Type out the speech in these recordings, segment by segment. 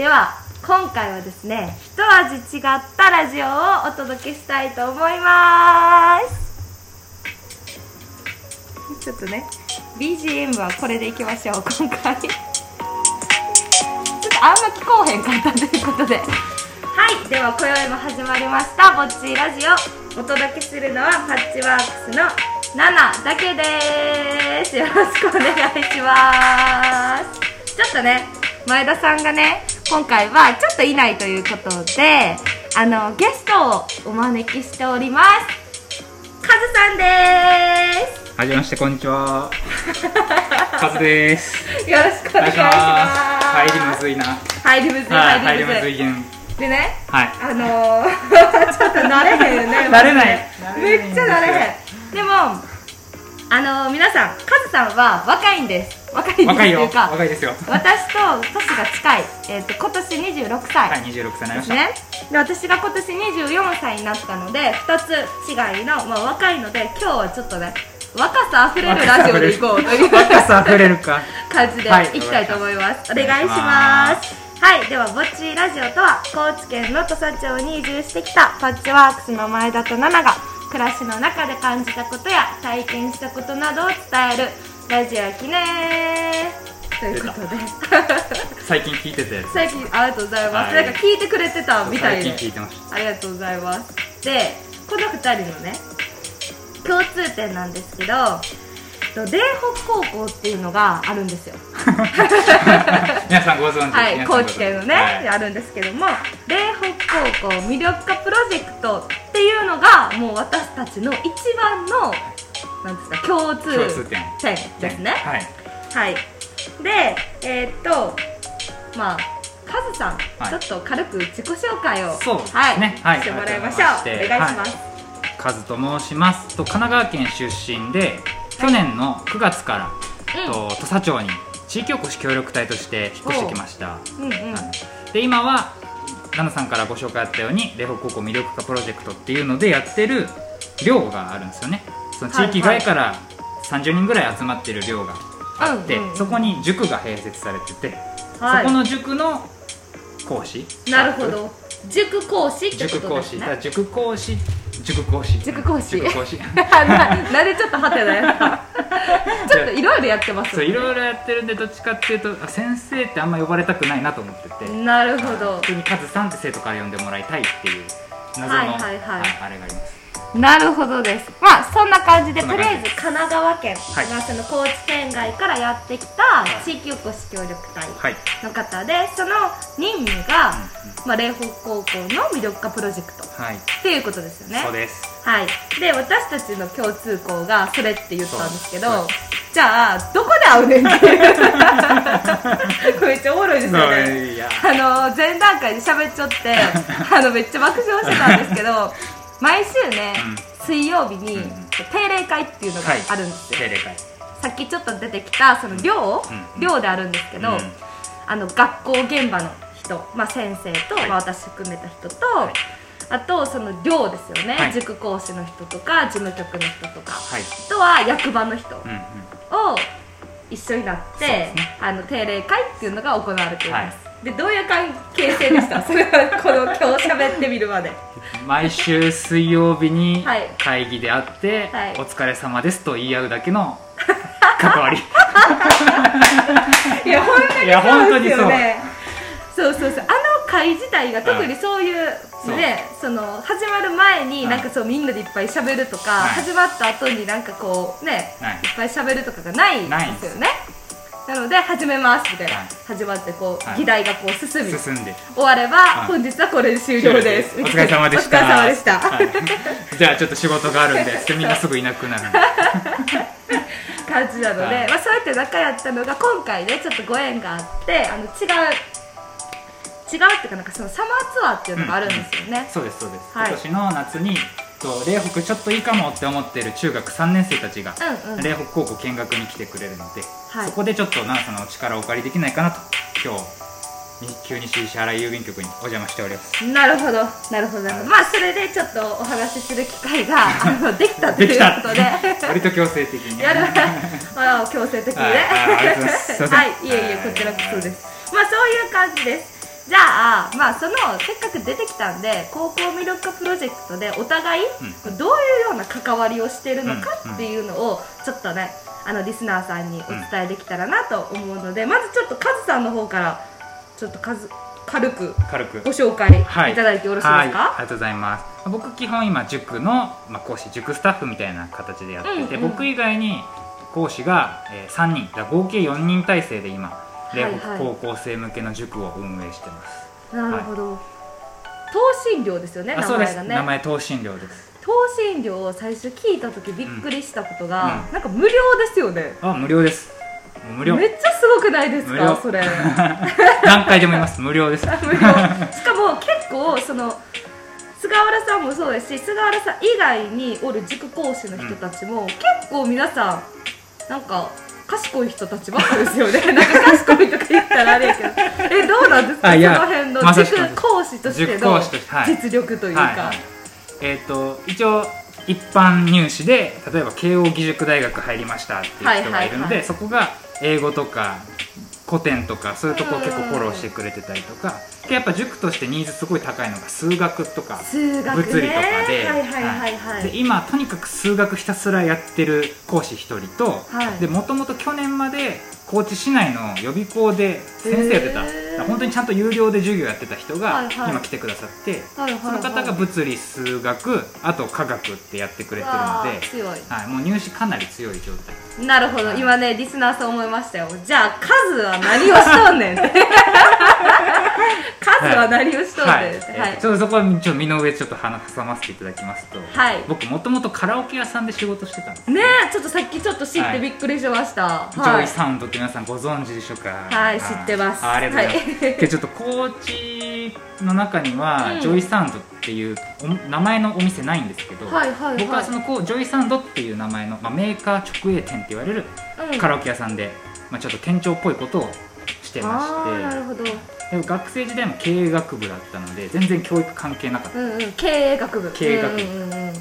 では今回はですね一味違ったラジオをお届けしたいと思います。ちょっとね BGM はこれでいきましょう今回。ちょっとあんま聞こえへんかったということで。はいでは今宵も始まりましたぼっちラジオお届けするのはパッチワークスの7だけです。よろしくお願いします。ちょっとね前田さんがね今回はちょっといないということであのゲストをお招きしております。カズさんです。はじめましてこんにちは。カズです。よろしくお願いします。入りむずいな。入りむずいはい入りむずい。入りむずいでねはい。あのー、ちょっと慣れへんよね。慣れない。めっちゃ慣れへん。でもあのー、皆さんカズさんは若いんです若いんです若いよ。若いですよ。私と年が近い、えー、と今年26歳、はい26歳になりました、ですね。で私が今年24歳になったので2つ違いの、まあ、若いので今日はちょっとね若さあふれるラジオでいこうという 若さあふれるか。感じではいいきたいと思います、お願いしお願いしまます。はいではぼっちラジオとは高知県の土佐町に移住してきたパッチワークスの前田と奈々が暮らしの中で感じたことや体験したことなどを伝えるラジオやきねということで。最近聞いてたやつ。最近ありがとうございます、はい。なんか聞いてくれてたみたいで。最近聞いてましありがとうございます。でこの2人のね共通点なんですけどと嶺北高校っていうのがあるんですよ。た 皆さんご存知。はい高知県のね、はい。あるんですけども嶺北高校魅力化プロジェクトっていうのがもう私たちの一番のなんですか？共通。点。点ですね。はい。はい。でえーっとまあカズさん、はい。ちょっと軽く自己紹介をそうですはい、ねはい。してもらいましょう。お願いします、カズと申します。と神奈川県出身で去年の9月から、うん。と土佐町に地域おこし協力隊として引っ越してきました。う。んうん。はい。で今は奈々さんからご紹介あったように嶺北高校魅力化プロジェクトっていうのでやってる寮があるんですよねその地域外から30人ぐらい集まってる寮があって、うんうんうん。そこに塾が併設されてて、はい。そこの塾の講師。なるほど。塾講師って塾講ことですね。塾講師。塾講師塾講師。塾講師。ななんでちょっとハテナやった ちょっといろいろやってます。そういろいろやってるんでどっちかっていうとあ先生ってあんま呼ばれたくないなと思ってて。なるほど。普通にカズさんって生徒から呼んでもらいたいっていう謎の、はいはい。はいあれがありますなるほどです。まあそんな感じでとりあえず神奈川県、はい。まあ、その高知県外からやってきた地域おこし協力隊はいの方でその任務が、まあ、嶺北高校の魅力化プロジェクトはい、っていうことですよね。そうです。はい。で私たちの共通項がそれって言ったんですけどじゃあどこで会うねんっていう。これめっちゃおもろいですよね。あの前段階で喋っちゃってあのめっちゃ爆笑してたんですけど 毎週ね、水曜日にうん定例会っていうのがあるんですよ、定例会。さっきちょっと出てきたその寮、うん寮であるんですけど、うん。あの学校現場の人、まあ、先生と、はい。まあ、私含めた人と、い。あとその寮ですよね、はい。塾講師の人とか事務局の人とか、はい。あとは役場の人を一緒になって、ね。あの定例会っていうのが行われています、でどういう関係性でした それはこの今日喋ってみるまで。毎週水曜日にはい。会議であって、はい。お疲れ様ですと言い合うだけの 関わり。いや本当ににそうですよね。そう。そうそうあの会自体が特にそういうそうねその始まる前にうん。なんかそうみんなでいっぱい喋るとか、はい。始まった後になんかこうね、はい。い、っぱい喋るとかがないんないですよねなので始めます。みたいな、はい。始まってこう、はい。議題がこう進み進んで。終われば、はい。本日はこれで終了です。お疲れ様でした。お疲れ様でした、はい。じゃあちょっと仕事があるんでみん。なすぐいなくなる感じなので、はい。まあ、そうやって仲やったのが今回ねちょっとご縁があってあの違う違うっていうかなんかそのサマーツアーっていうのがあるんですよね、そうですそうです、はい。今年の夏にと嶺北ちょっといいかもって思ってる中学3年生たちがうんうん。嶺北高校見学に来てくれるので、はい。そこでちょっと奈々さんのお力をお借りできないかなと今日急に石原郵便局にお邪魔しております。なるほど。なるほど。なるほどまあそれでちょっとお話しする機会が あのできたということで。割と強制的にやる。あ強制的にね。はい。あありがとうございます。すいません。はい。いえいえこちらこそです。まあそういう感じですじゃあまあそのせっかく出てきたんで高校魅力化プロジェクトでお互いどういうような関わりをしてるのかっていうのをちょっとねあのリスナーさんにお伝えできたらなと思うので、まずちょっとカズさんの方からちょっと数軽く軽く。ご紹介い。ただいてよろしいですか、はい。はい、ありがとうございます。僕基本今塾の、まあ、講師塾スタッフみたいな形でやってて、うんうん、僕以外に講師が、えー、3人合計4人体制で今で、はいはい、高校生向けの塾を運営してます。なるほど、はい、等身寮ですよね名前がね。名前等身寮です。等身寮を最初聞いた時びっくりしたことが、うん。うん、なんか無料ですよね。あ無料です。無料。めっちゃすごくないですかそれ。何回でも言います。無料です。無料。しかも結構その菅原さんもそうですし菅原さん以外におる塾講師の人たちも、うん、結構皆さんなんか賢い人たちばっかですよね。なんか賢いとか言ったらあれやけど。えどうなんですか？その辺の塾講師としての実力というか、はいはい、えっ、ー、と一応一般入試で例えば慶應義塾大学入りましたっていう人がいるので、そこが英語とか古典とかそういうところ結構フォローしてくれてたりとかでやっぱ塾としてニーズすごい高いのが数学とか物理とかで今とにかく数学ひたすらやってる講師1人ともともと去年まで高知市内の予備校で先生やってた本当にちゃんと有料で授業やってた人が今来てくださって、はいはい、その方が物理数学あと科学ってやってくれてるので強い、はい、もう入試かなり強い状態。なるほど、はい、今ねリスナーさん思いましたよ。じゃあ数は何をしとんねんって数は何をしとんねんはい。はい、ちょっとそこはちょっと身の上ちょっと話挟ませていただきますと、はい、僕もともとカラオケ屋さんで仕事してたんですねちょっとさっきちょっと知ってびっくりしました、はい、ジョイサウンドって皆さんご存知でしょうか？はい知ってます。ありがとうございます、はい、ちょっと高知の中には、うん、 JOYSOUNDっていう名前のお店ないんですけど、はいはいはい、僕はそのこう JOYSOUNDっていう名前の、まあ、メーカー直営店って言われるカラオケ屋さんで、まあ、ちょっと店長っぽいことをしてましてなるほどで学生時代も経営学部だったので全然教育関係なかった、うんうん、経営学部。経営学部、うんうんうん、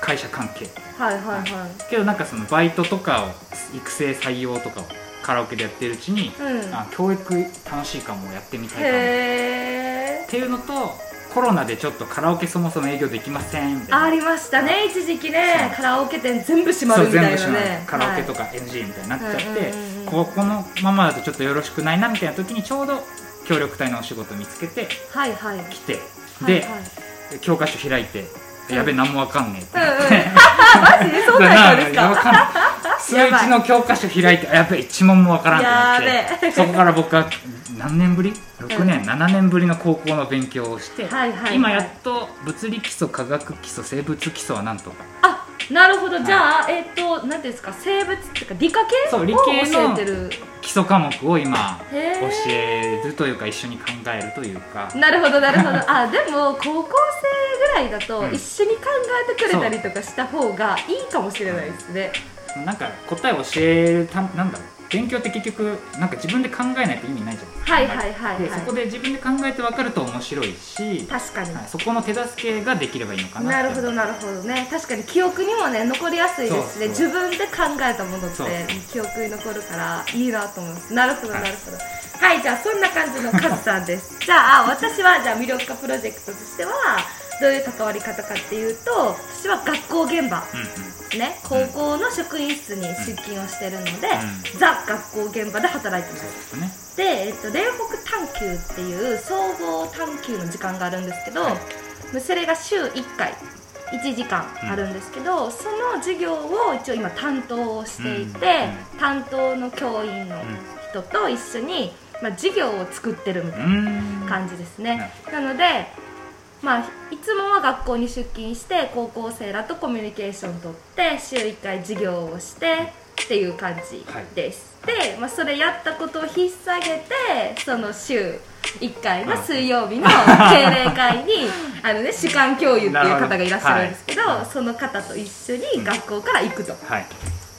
会社関係。はいはいはい。けどなんかそのバイトとかを育成採用とかをカラオケでやってるうちに、うん、あ教育楽しいかもやってみたいかも。っていうのとコロナでちょっとカラオケそもそも営業できません。みたいなありましたね一時期ね。カラオケ店全部閉まるみたいなね。カラオケとか NG みたいになっちゃって、ここのままだとちょっとよろしくないなみたいな時にちょうど協力隊のお仕事見つけて、はいはい、来てで、はいはい、教科書開いてやべ何もわかんねえってなって、マジでそうなんですか？数一の教科書開いてやべ一問もわからんってなってそこから僕は何年ぶり？6年、うん、7年？ぶりの高校の勉強をして、はいはいはい、今やっと物理基礎科学基礎生物基礎はなんとか。あなるほど、じゃあえっ、ー、と何ですか？生物っていうか理科系そう理系の基礎科目を今教えるというか一緒に考えるというか。なるほどなるほど。あでも高校生ぐらいだと一緒に考えてくれたりとかした方がいいかもしれないですね、なんか答え教えるたなんだろう勉強って結局なんか自分で考えないと意味ないじゃないですかはいはいはい、はい、でそこで自分で考えて分かると面白いし確かに、はい、そこの手助けができればいいのかななるほどなるほどね。確かに記憶にもね残りやすいですしね自分で考えたものって記憶に残るからいいなと思います。なるほどなるほど。はい、はい、じゃあそんな感じのカズさんです。じゃあ私はじゃあ魅力化プロジェクトとしてはどういう関わり方かっていうと私は学校現場、うん、ね、高校の職員室に出勤をしてるので、うん、ザ学校現場で働いてます、ね、で、えっと、霊北探究っていう総合探究の時間があるんですけど、はい、それが週1回1時間あるんですけど、うん、その授業を一応今担当していて、担当の教員の人と一緒に、まあ、授業を作ってるみたいな感じですね、なのでまあ、いつもは学校に出勤して高校生らとコミュニケーションとって週1回授業をしてっていう感じです、はい、で、まあ、それやったことを引っ提げてその週1回の水曜日の定例会に あの、ね、主幹教諭っていう方がいらっしゃるんですけど、はい、その方と一緒に学校から行くと、はい、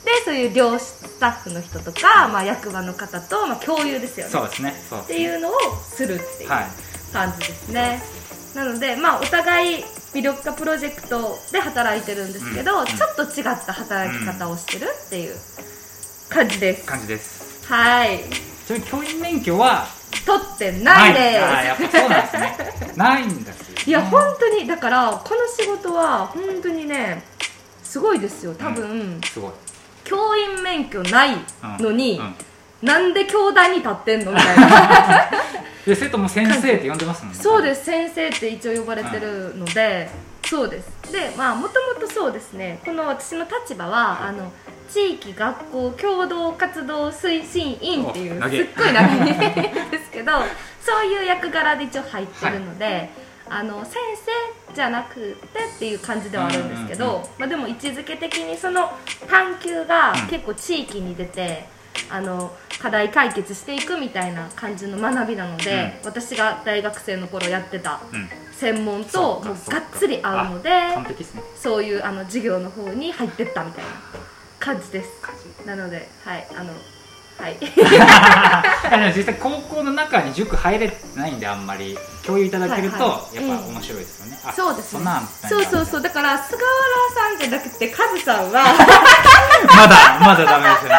でそういう寮スタッフの人とか、まあ、役場の方と、まあ、共有ですよね。そうですね。っていうのをするっていう感じですね、なので、まあ、お互い魅力化プロジェクトで働いてるんですけど、うん、ちょっと違った働き方をしてるっていう感じです。感じです。はい。ちなみに教員免許は？取ってないです。あーやっぱそうなんですね。ないんですよ、ね、いや本当にだからこの仕事は本当にねすごいですよ多分、すごい。教員免許ないのに、うん。うん。なんで教壇に立ってんのみたいな で生徒も先生って呼んでますもんねそうです。先生って一応呼ばれてるので、そうです。でまあもともとそうですね。この私の立場はあの地域学校共同活動推進員っていうすっごい長いんですけど そういう役柄で一応入ってるので、あの先生じゃなくてっていう感じではあるんですけど、うんうんまあ、でも位置づけ的にその探究がうん。結構地域に出て、あの課題解決していくみたいな感じの学びなので、私が大学生の頃やってたうん。専門ともうがっつり合うのでそういうあの授業の方に入ってったみたいな感じです。なのではいあのはい。実際高校の中に塾入れてないんであんまり。共有いただけると、はいはい。やっぱ面白いですよね、あそうですね。そうそうそう。だから菅原さんじゃなくてカズさんは。まだまだダメですよね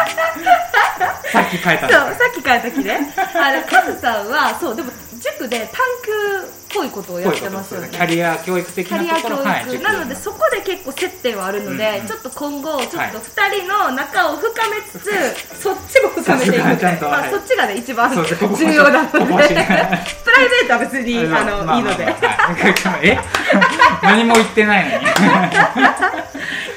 さっき書いたんそうさっきから時ね。あのカズさんはそうでも塾で探究っぽいことをやってますよね。キャリア教育的キャリア教育、なところ。はい塾なのでそこで結構接点はあるので、うんうんちょっと今後ちょっとはい。2人の仲を深めつつ、そっちも深めていくそっちがちゃんとまあ、はいそっちがね一番重要なので。ここ プライベートは別にあの、まあいいので、まあまあはいえ？何も言ってないのに。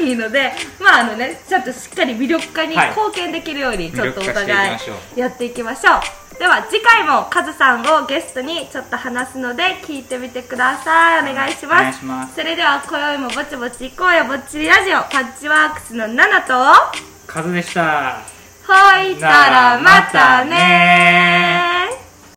いいのでまああのねちょっとしっかり魅力化にはい。貢献できるようにちょっとお互いやっていきましょう。では次回もカズさんをゲストにちょっと話すので聞いてみてください。お願いします。します。それでは今宵もぼちぼち行こうよぼっちりラジオ。パッチワークスのナナと。カズでした。ほいたらまたね